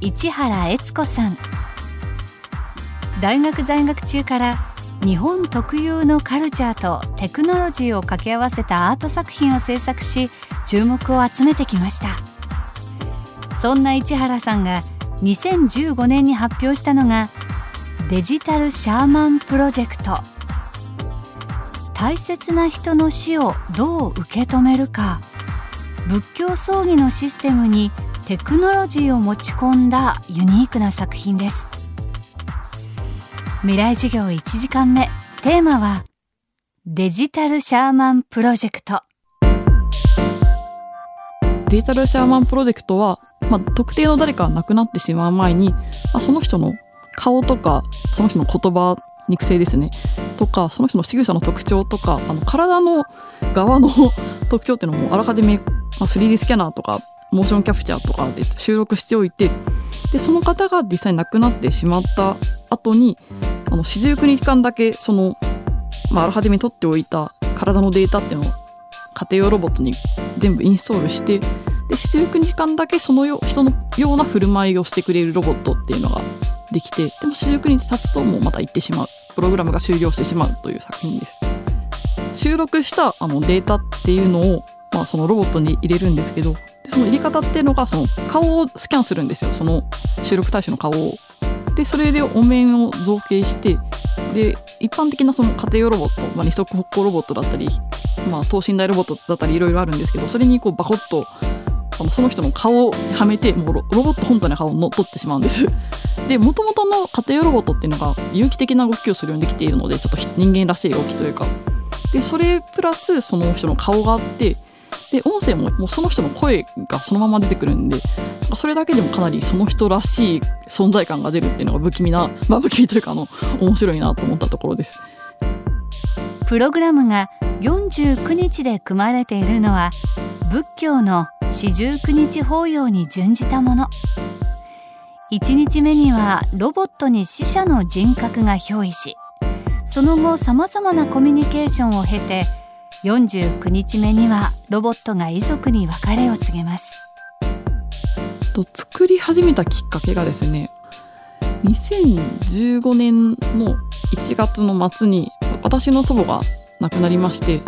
市原悦子さん。大学在学中から日本特有のカルチャーとテクノロジーを掛け合わせたアート作品を制作し注目を集めてきました。そんな市原さんが2015年に発表したのがデジタルシャーマンプロジェクト。大切な人の死をどう受け止めるか。仏教葬儀のシステムにテクノロジーを持ち込んだユニークな作品です。未来授業1時間目。テーマはデジタルシャーマンプロジェクト。デジタルシャーマンプロジェクトは、まあ、特定の誰かが亡くなってしまう前に、まあ、その人の顔とかその人の言葉肉声ですね。とかその人の仕草の特徴とかあの体の側の 特徴っていうのもあらかじめ、まあ、3D スキャナーとかモーションキャプチャーとかで収録しておいてでその方が実際亡くなってしまった後にあの四十九日間だけその、まあ、あらかじめ取っておいた体のデータっていうのを家庭用ロボットに全部インストールしてで四十九日間だけそのよ人のような振る舞いをしてくれるロボットっていうのができてでも四十九日経つともうまた行ってしまうプログラムが終了してしまうという作品です。収録したあのデータっていうのを、まあ、そのロボットに入れるんですけどその入れ方っていうのがその顔をスキャンするんですよその収録対象の顔を。でそれでお面を造形してで一般的なその家庭用ロボット、まあ、二足歩行ロボットだったり、まあ、等身大ロボットだったりいろいろあるんですけどそれにこうバコッとあのその人の顔をはめてもうロボット本体の顔を乗っ取ってしまうんです。でもともとの家庭用ロボットっていうのが有機的な動きをするようにできているのでちょっと人間らしい動きというかでそれプラスその人の顔があってで音声ももうその人の声がそのまま出てくるんでそれだけでもかなりその人らしい存在感が出るっていうのが不気味な、まあ、不気味というかあの面白いなと思ったところです。プログラムが49日で組まれているのは仏教の四十九日法要に準じたもの。1日目にはロボットに死者の人格が憑依しその後さまざまなコミュニケーションを経て49日目にはロボットが遺族に別れを告げます。と作り始めたきっかけがですね2015年の1月の末に私の祖母が亡くなりまして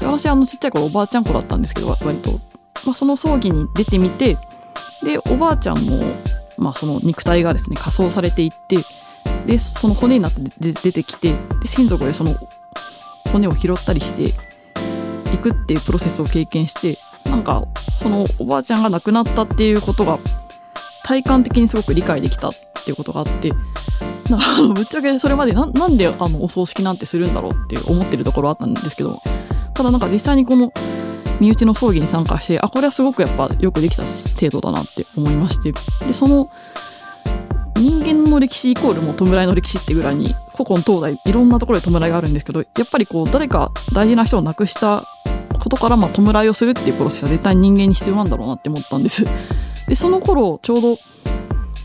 私あのちっちゃい頃おばあちゃん子だったんですけど割と、まあ、その葬儀に出てみてでおばあちゃんの,、まあその肉体がですね仮装されていってでその骨になって出てきてで親族でその骨を拾ったりしていくっていうプロセスを経験してなんかそのおばあちゃんが亡くなったっていうことが体感的にすごく理解できたっていうことがあってなんかぶっちゃけそれまでなんであのお葬式なんてするんだろうって思ってるところあったんですけどただなんか実際にこの身内の葬儀に参加してあこれはすごくやっぱよくできた制度だなって思いましてでその人間の歴史イコールも弔いの歴史ってぐらいに古今東西いろんなところで弔いがあるんですけどやっぱりこう誰か大事な人を亡くしたことからまあ弔いをするっていうプロセスは絶対人間に必要なんだろうなって思ったんです。でその頃ちょうど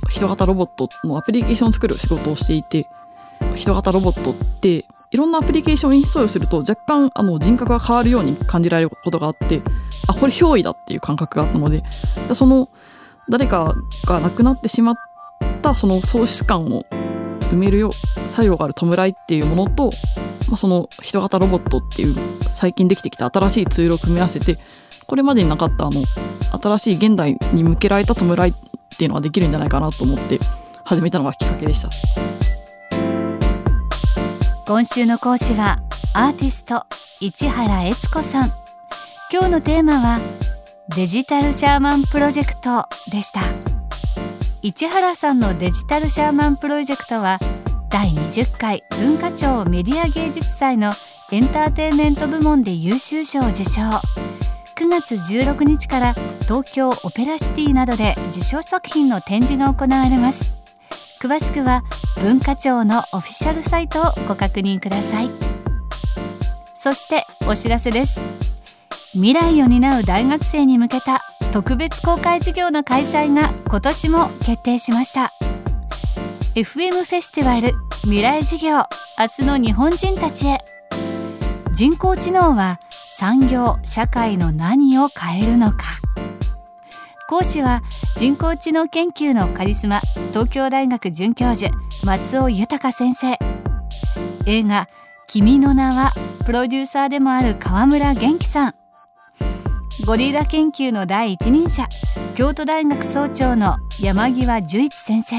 人型ロボットのアプリケーションを作る仕事をしていて人型ロボットっていろんなアプリケーションをインストールすると若干あの人格が変わるように感じられることがあってあこれ憑依だっていう感覚があったのでその誰かが亡くなってしまったその喪失感を埋めるよ作用がある弔いっていうものとまあ、その人型ロボットっていう最近できてきた新しいツールを組み合わせてこれまでになかったあの新しい現代に向けられた弔いっていうのができるんじゃないかなと思って始めたのがきっかけでした。今週の講師はアーティスト市原悦子さん。今日のテーマはデジタルシャーマンプロジェクトでした。市原さんのデジタルシャーマンプロジェクトは第20回文化庁メディア芸術祭のエンターテインメント部門で優秀賞を受賞。9月16日から東京オペラシティなどで受賞作品の展示が行われます。詳しくは文化庁のオフィシャルサイトをご確認ください。そしてお知らせです。未来を担う大学生に向けた特別公開授業の開催が今年も決定しました。FM フェスティバル未来授業明日の日本人たちへ。人工知能は産業社会の何を変えるのか。講師は人工知能研究のカリスマ東京大学准教授松尾豊先生。映画「君の名は」プロデューサーでもある川村元気さん。ゴリラ研究の第一人者京都大学総長の山際十一先生。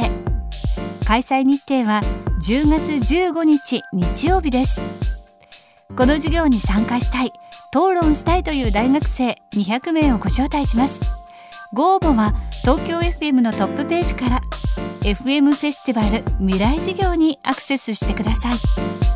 開催日程は10月15日日曜日です。この授業に参加したい討論したいという大学生200名をご招待します。ご応募は東京 FM のトップページから FM フェスティバル未来事業にアクセスしてください。